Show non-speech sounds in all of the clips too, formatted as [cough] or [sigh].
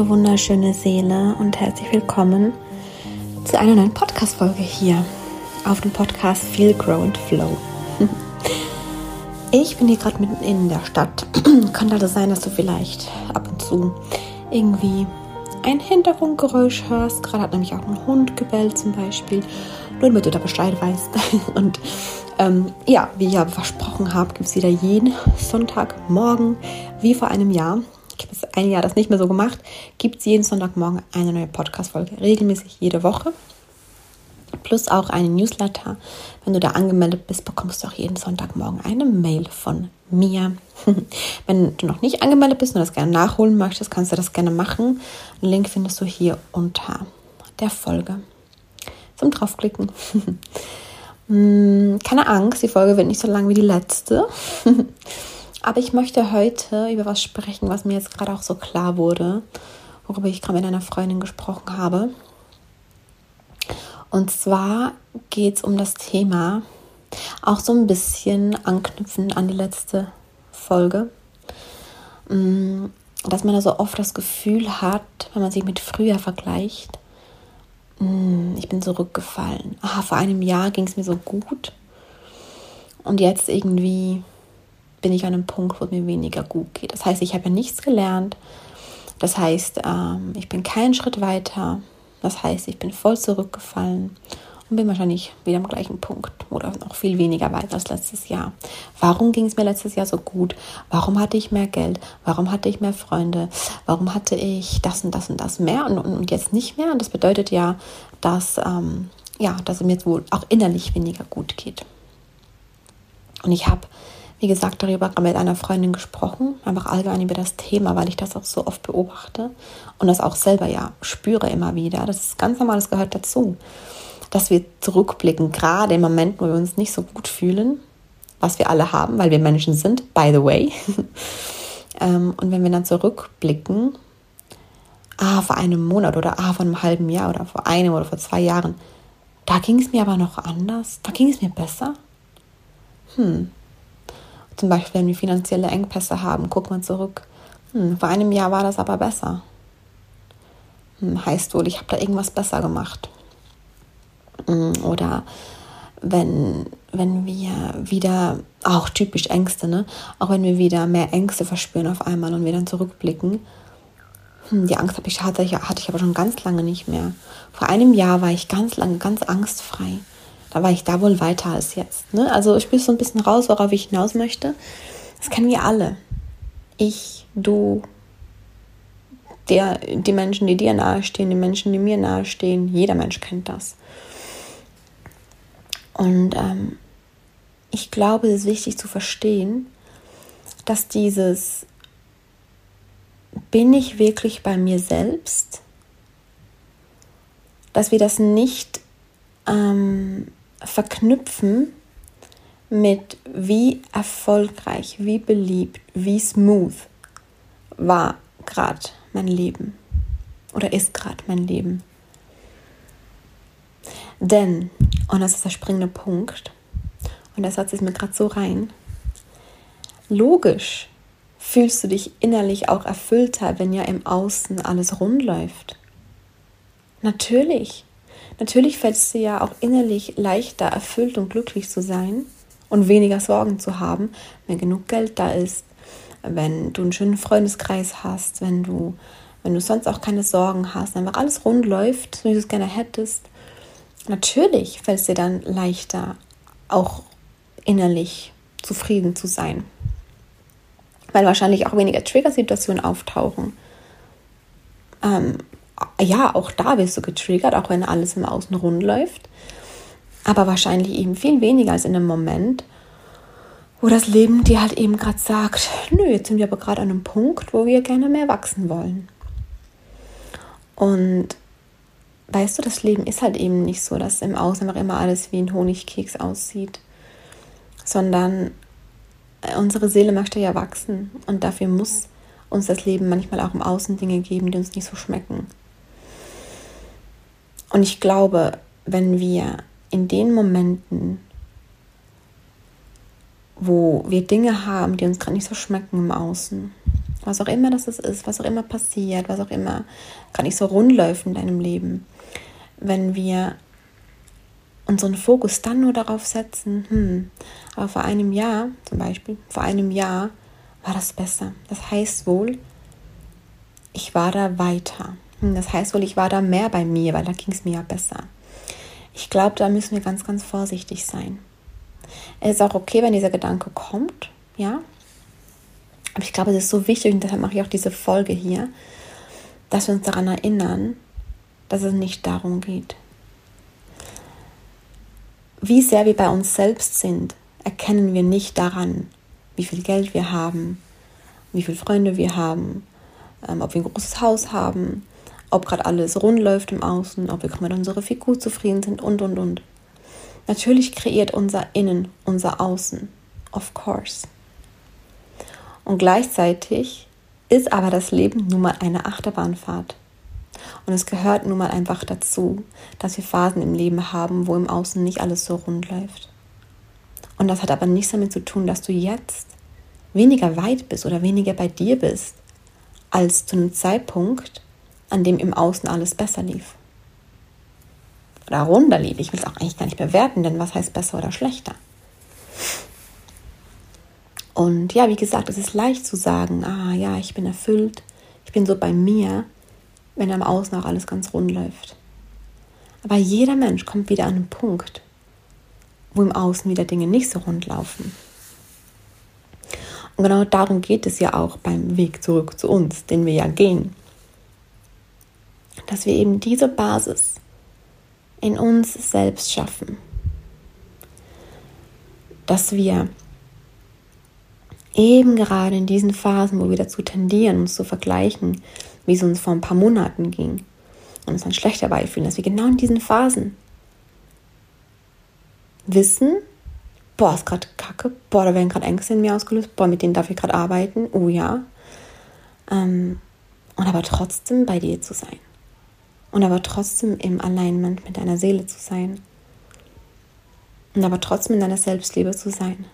du wunderschöne Seele und herzlich willkommen zu einer neuen Podcast-Folge hier auf dem Podcast Feel, Grow and Flow. Ich bin hier gerade mitten in der Stadt. [clears throat] Kann also sein, dass du vielleicht ab und zu irgendwie ein Hintergrundgeräusch hörst. Gerade hat nämlich auch ein Hund gebellt zum Beispiel. Nur damit du da Bescheid weißt. [laughs] Und ähm, ja, wie ich ja versprochen habe, gibt es wieder jeden Sonntagmorgen, wie vor einem Jahr, jetzt ein Jahr das nicht mehr so gemacht, gibt es jeden Sonntagmorgen eine neue Podcast-Folge. Regelmäßig jede Woche. Plus auch einen Newsletter. Wenn du da angemeldet bist, bekommst du auch jeden Sonntagmorgen eine Mail von mir. [laughs] Wenn du noch nicht angemeldet bist und das gerne nachholen möchtest, kannst du das gerne machen. Den Link findest du hier unter der Folge. Zum draufklicken. [laughs] Hm, keine Angst, die Folge wird nicht so lang wie die letzte. [laughs] Aber ich möchte heute über was sprechen, was mir jetzt gerade auch so klar wurde, worüber ich gerade mit einer Freundin gesprochen habe. Und zwar geht es um das Thema, auch so ein bisschen anknüpfen an die letzte Folge, mm, dass man da so oft das Gefühl hat, wenn man sich mit früher vergleicht, mm, ich bin zurückgefallen. Aha, vor einem Jahr ging es mir so gut und jetzt irgendwie bin ich an einem Punkt, wo es mir weniger gut geht. Das heißt, ich habe ja nichts gelernt. Das heißt, ähm, ich bin keinen Schritt weiter. Das heißt, ich bin voll zurückgefallen und bin wahrscheinlich wieder am gleichen Punkt oder noch viel weniger weit als letztes Jahr. Warum ging es mir letztes Jahr so gut? Warum hatte ich mehr Geld? Warum hatte ich mehr Freunde? Warum hatte ich das und das und das mehr und, und, und jetzt nicht mehr? Und das bedeutet ja, dass, ähm, ja, dass es mir jetzt wohl auch innerlich weniger gut geht. Und ich habe wie gesagt, darüber mit einer Freundin gesprochen, einfach allgemein über das Thema, weil ich das auch so oft beobachte und das auch selber ja spüre immer wieder. Das ist ganz normal, das gehört dazu, dass wir zurückblicken, gerade in Momenten, wo wir uns nicht so gut fühlen, was wir alle haben, weil wir Menschen sind, by the way. [laughs] Ähm, und wenn wir dann zurückblicken, ah, vor einem Monat oder ah, vor einem halben Jahr oder vor einem oder vor zwei Jahren, da ging es mir aber noch anders, da ging es mir besser. Hm, zum Beispiel, wenn wir finanzielle Engpässe haben, guck mal zurück. Hm, vor einem Jahr war das aber besser. Hm, heißt wohl, ich habe da irgendwas besser gemacht. Hm, oder wenn, wenn wir wieder, auch typisch Ängste, ne? auch wenn wir wieder mehr Ängste verspüren auf einmal und wir dann zurückblicken, hm, die Angst ich, hatte, hatte ich aber schon ganz lange nicht mehr. Vor einem Jahr war ich ganz lange ganz angstfrei da war ich da wohl weiter als jetzt. Ne? Also ich bin so ein bisschen raus, worauf ich hinaus möchte. Das kennen wir alle. Ich, du, der, die Menschen, die dir nahestehen, die Menschen, die mir nahestehen. Jeder Mensch kennt das. Und ähm, ich glaube, es ist wichtig zu verstehen, dass dieses bin ich wirklich bei mir selbst, dass wir das nicht ähm, verknüpfen mit wie erfolgreich, wie beliebt, wie smooth war gerade mein Leben oder ist gerade mein Leben. Denn, und das ist der springende Punkt, und der Satz ist mir gerade so rein, logisch fühlst du dich innerlich auch erfüllter, wenn ja im Außen alles rund läuft. Natürlich. Natürlich fällt es dir ja auch innerlich leichter, erfüllt und glücklich zu sein und weniger Sorgen zu haben, wenn genug Geld da ist, wenn du einen schönen Freundeskreis hast, wenn du, wenn du sonst auch keine Sorgen hast, einfach alles rund läuft, so wie du es gerne hättest. Natürlich fällt es dir dann leichter, auch innerlich zufrieden zu sein. Weil wahrscheinlich auch weniger Trigger-Situationen auftauchen. Ähm, ja, auch da wirst du getriggert, auch wenn alles im Außen rund läuft. Aber wahrscheinlich eben viel weniger als in einem Moment, wo das Leben dir halt eben gerade sagt, nö, jetzt sind wir aber gerade an einem Punkt, wo wir gerne mehr wachsen wollen. Und weißt du, das Leben ist halt eben nicht so, dass im Außen einfach immer alles wie ein Honigkeks aussieht, sondern äh, unsere Seele möchte ja wachsen und dafür muss uns das Leben manchmal auch im Außen Dinge geben, die uns nicht so schmecken. Und ich glaube, wenn wir in den Momenten, wo wir Dinge haben, die uns gerade nicht so schmecken im Außen, Was auch immer das ist, was auch immer passiert, was auch immer gar nicht so rund läuft in deinem Leben. Wenn wir unseren Fokus dann nur darauf setzen, hm, aber vor einem Jahr zum Beispiel, vor einem Jahr war das besser. Das heißt wohl, ich war da weiter. Hm, das heißt wohl, ich war da mehr bei mir, weil da ging es mir ja besser. Ich glaube, da müssen wir ganz, ganz vorsichtig sein. Es ist auch okay, wenn dieser Gedanke kommt, ja. Aber ich glaube, es ist so wichtig und deshalb mache ich auch diese Folge hier, dass wir uns daran erinnern, dass es nicht darum geht. Wie sehr wir bei uns selbst sind, erkennen wir nicht daran, wie viel Geld wir haben, wie viele Freunde wir haben, ähm, ob wir ein großes Haus haben, ob gerade alles rund läuft im Außen, ob wir mit unserer Figur zufrieden sind und und und. Natürlich kreiert unser Innen unser Außen, of course. Und gleichzeitig ist aber das Leben nun mal eine Achterbahnfahrt. Und es gehört nun mal einfach dazu, dass wir Phasen im Leben haben, wo im Außen nicht alles so rund läuft. Und das hat aber nichts damit zu tun, dass du jetzt weniger weit bist oder weniger bei dir bist, als zu einem Zeitpunkt, an dem im Außen alles besser lief. Oder runder lief. Ich will es auch eigentlich gar nicht bewerten, denn was heißt besser oder schlechter? Und ja, wie gesagt, es ist leicht zu sagen, ah ja, ich bin erfüllt, ich bin so bei mir, wenn am Außen auch alles ganz rund läuft. Aber jeder Mensch kommt wieder an einen Punkt, wo im Außen wieder Dinge nicht so rund laufen. Und genau darum geht es ja auch beim Weg zurück zu uns, den wir ja gehen. Dass wir eben diese Basis in uns selbst schaffen. Dass wir eben gerade in diesen Phasen, wo wir dazu tendieren, uns zu vergleichen, wie es uns vor ein paar Monaten ging, und uns dann schlecht dabei fühlen, dass wir genau in diesen Phasen wissen, boah, ist gerade kacke, boah, da werden gerade Ängste in mir ausgelöst, boah, mit denen darf ich gerade arbeiten, oh ja. Ähm, und aber trotzdem bei dir zu sein. Und aber trotzdem im Alignment mit deiner Seele zu sein. Und aber trotzdem in deiner Selbstliebe zu sein.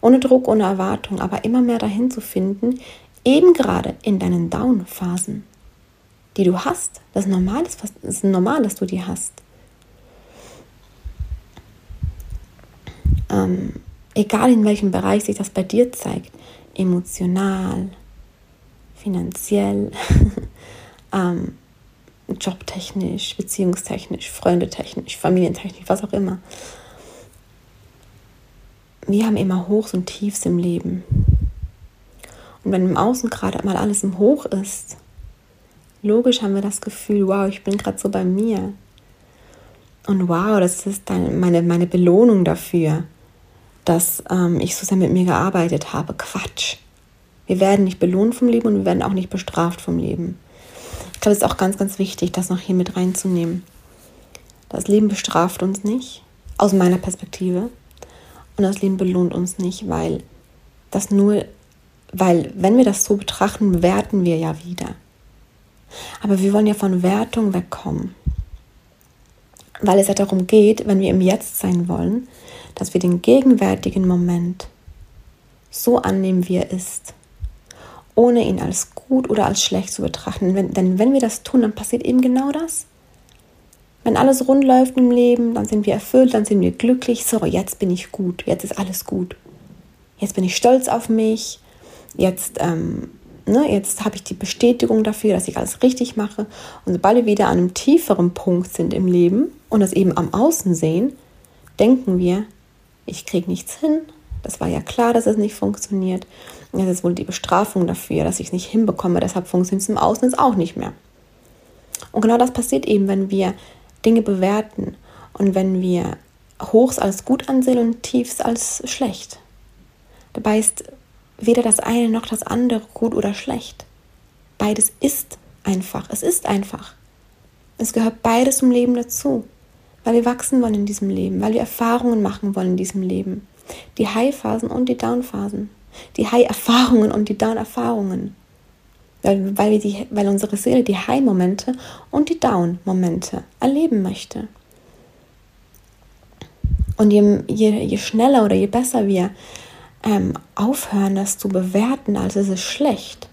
Ohne Druck, ohne Erwartung, aber immer mehr dahin zu finden, eben gerade in deinen Down-Phasen, die du hast. Das ist normal, das ist normal, dass du die hast. ähm, egal in welchem Bereich sich das bei dir zeigt, emotional, finanziell, [laughs] ähm, jobtechnisch, beziehungstechnisch, freundetechnisch, familientechnisch, was auch immer. Wir haben immer Hochs und Tiefs im Leben. Und wenn im Außen gerade mal alles im Hoch ist, logisch haben wir das Gefühl, wow, ich bin gerade so bei mir. Und wow, das ist dann meine, meine Belohnung dafür dass ähm, ich so sehr mit mir gearbeitet habe. Quatsch. Wir werden nicht belohnt vom Leben und wir werden auch nicht bestraft vom Leben. Ich glaube, es ist auch ganz, ganz wichtig, das noch hier mit reinzunehmen. Das Leben bestraft uns nicht, aus meiner Perspektive. Und das Leben belohnt uns nicht, weil das nur, weil wenn wir das so betrachten, werten wir ja wieder. Aber wir wollen ja von Wertung wegkommen. Weil es ja darum geht, wenn wir im Jetzt sein wollen, dass wir den gegenwärtigen Moment so annehmen, wie er ist, ohne ihn als gut oder als schlecht zu betrachten. Wenn, denn wenn wir das tun, dann passiert eben genau das. Wenn alles rund läuft im Leben, dann sind wir erfüllt, dann sind wir glücklich. So, jetzt bin ich gut, jetzt ist alles gut. Jetzt bin ich stolz auf mich. Jetzt, ähm, ne, jetzt habe ich die Bestätigung dafür, dass ich alles richtig mache. Und sobald wir wieder an einem tieferen Punkt sind im Leben und das eben am Außen sehen, denken wir, ich kriege nichts hin. Das war ja klar, dass es nicht funktioniert. Jetzt ist wohl die Bestrafung dafür, dass ich es nicht hinbekomme. Deshalb funktioniert es im Außen jetzt auch nicht mehr. Und genau das passiert eben, wenn wir Dinge bewerten und wenn wir Hochs als gut ansehen und Tiefs als schlecht. Dabei ist weder das eine noch das andere gut oder schlecht. Beides ist einfach. Es ist einfach. Es gehört beides zum Leben dazu weil wir wachsen wollen in diesem Leben, weil wir Erfahrungen machen wollen in diesem Leben. Die High-Phasen und die Down-Phasen. Die High-Erfahrungen und die Down-Erfahrungen. Weil, weil, die, weil unsere Seele die High-Momente und die Down-Momente erleben möchte. Und je, je, je schneller oder je besser wir ähm, aufhören, das zu bewerten, als es ist schlecht.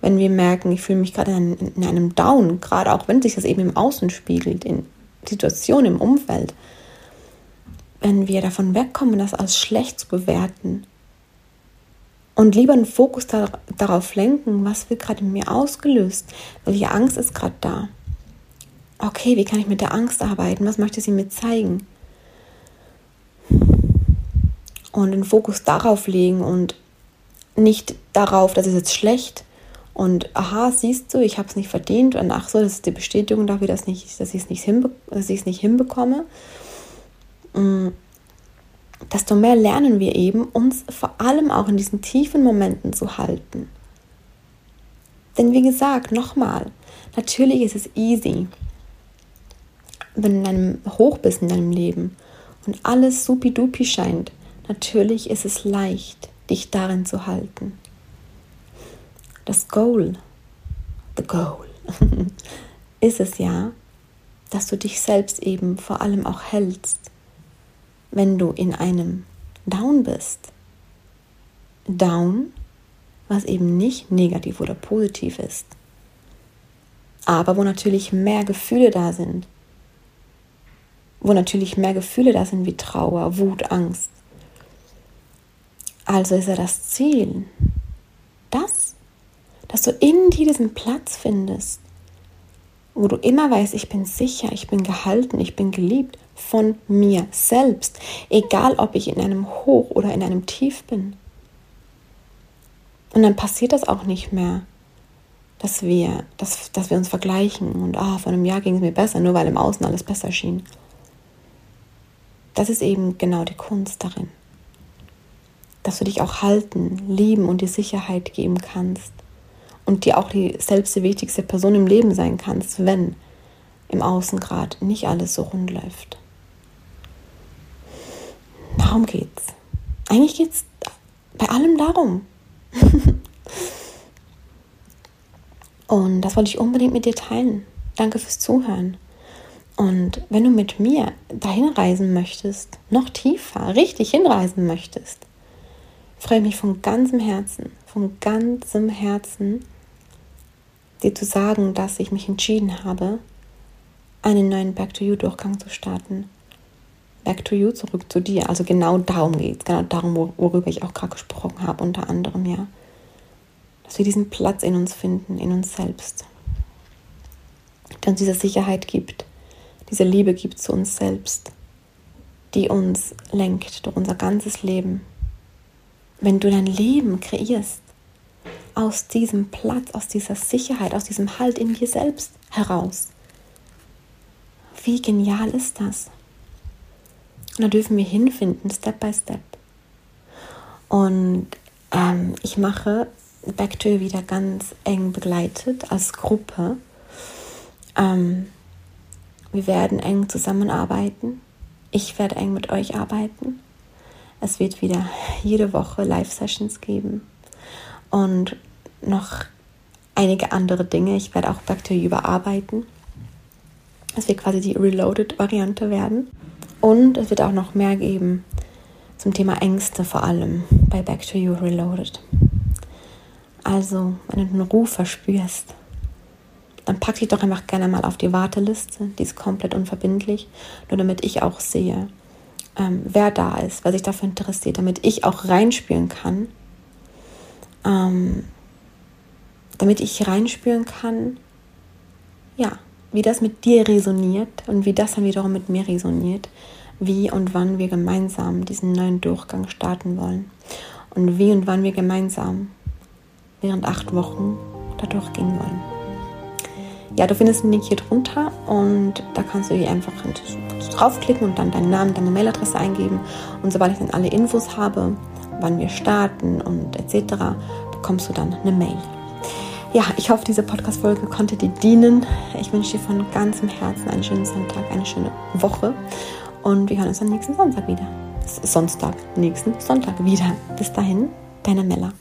Wenn wir merken, ich fühle mich gerade in, in, einem Down, gerade auch wenn sich das eben im Außen spiegelt, in Situationen im Umfeld, wenn wir davon wegkommen, das als schlecht zu bewerten und lieber einen Fokus da, darauf lenken, was wird gerade in mir ausgelöst, welche Angst ist gerade da. Okay, wie kann ich mit der Angst arbeiten? Was möchte sie mir zeigen? Und den Fokus darauf legen und nicht darauf, das ist jetzt schlecht und aha, siehst du, ich habe es nicht verdient und ach so, das ist die Bestätigung dafür, dass, ich es nicht, hinbe nicht hinbekomme. Mm desto mehr lernen wir eben, uns vor allem auch in diesen tiefen Momenten zu halten. Denn wie gesagt, nochmal, natürlich ist es easy, wenn du in einem Hoch bist in deinem Leben und alles supidupi scheint, natürlich ist es leicht, dich darin zu halten. Das Goal, the Goal, [laughs] ist es ja, dass du dich selbst eben vor allem auch hältst wenn du in einem Down bist. Down, was eben nicht negativ oder positiv ist, aber wo natürlich mehr Gefühle da sind. Wo natürlich mehr Gefühle da sind wie Trauer, Wut, Angst. Also ist ja das Ziel, das, dass du in dir diesen Platz findest, wo du immer weißt, ich bin sicher, ich bin gehalten, ich bin geliebt, von mir selbst, egal ob ich in einem Hoch oder in einem Tief bin. Und dann passiert das auch nicht mehr, dass wir, dass, dass wir uns vergleichen und ah, vor einem Jahr ging es mir besser, nur weil im Außen alles besser schien. Das ist eben genau die Kunst darin. Dass du dich auch halten, lieben und die Sicherheit geben kannst. Und dir auch die selbst die wichtigste Person im Leben sein kannst, wenn im Außen gerade nicht alles so rund läuft. Darum geht's. Eigentlich geht's bei allem darum. [laughs] Und das wollte ich unbedingt mit dir teilen. Danke fürs Zuhören. Und wenn du mit mir dahin reisen möchtest, noch tiefer, richtig hinreisen möchtest, freue ich mich von ganzem Herzen, von ganzem Herzen, dir zu sagen, dass ich mich entschieden habe, einen neuen Back to You Durchgang zu starten back to you, zurück zu dir. Also genau darum geht es, genau darum, worüber ich auch gerade gesprochen habe, unter anderem, ja. Dass wir diesen Platz in uns finden, in uns selbst. Der uns diese Sicherheit gibt, diese Liebe gibt zu uns selbst, die uns lenkt durch unser ganzes Leben. Wenn du dein Leben kreierst, aus diesem Platz, aus dieser Sicherheit, aus diesem Halt in dir selbst heraus. Wie genial ist das? Und da dürfen wir hinfinden, Step by Step. Und ähm, ich mache Back to You wieder ganz eng begleitet als Gruppe. Ähm, wir werden eng zusammenarbeiten. Ich werde eng mit euch arbeiten. Es wird wieder jede Woche Live-Sessions geben und noch einige andere Dinge. Ich werde auch Back to You überarbeiten. Es wird quasi die Reloaded-Variante werden. Und es wird auch noch mehr geben zum Thema Ängste vor allem bei Back to You Reloaded. Also, wenn du einen Ruf verspürst, dann pack dich doch einfach gerne mal auf die Warteliste. Die ist komplett unverbindlich, nur damit ich auch sehe, ähm, wer da ist, wer sich dafür interessiert, damit ich auch reinspüren kann. Ähm, damit ich reinspüren kann, ja, wie das mit dir resoniert und wie das dann wiederum mit mir resoniert, wie und wann wir gemeinsam diesen neuen Durchgang starten wollen und wie und wann wir gemeinsam während acht Wochen da durchgehen wollen. Ja, du findest den Link hier drunter und da kannst du hier einfach draufklicken und dann deinen Namen, deine Mailadresse eingeben und sobald ich dann alle Infos habe, wann wir starten und etc., bekommst du dann eine Mail ja, ich hoffe, diese Podcast-Folge konnte dir dienen. Ich wünsche dir von ganzem Herzen einen schönen Sonntag, eine schöne Woche und wir hören uns am nächsten Sonntag wieder. Sonntag, nächsten Sonntag wieder. Bis dahin, deine Mella.